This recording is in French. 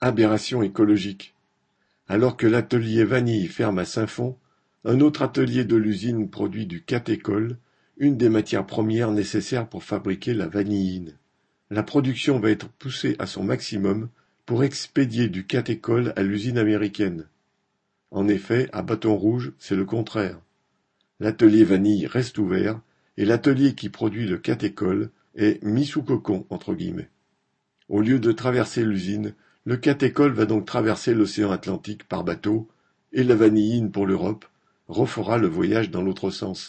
Aberration écologique. Alors que l'atelier vanille ferme à Saint-Fond, un autre atelier de l'usine produit du cathécol, une des matières premières nécessaires pour fabriquer la vanilline. La production va être poussée à son maximum pour expédier du cathécol à l'usine américaine. En effet, à Bâton Rouge, c'est le contraire. L'atelier vanille reste ouvert et l'atelier qui produit le cathécol est mis sous cocon entre guillemets. Au lieu de traverser l'usine, le cathécol va donc traverser l'océan Atlantique par bateau, et la vanilline pour l'Europe refera le voyage dans l'autre sens.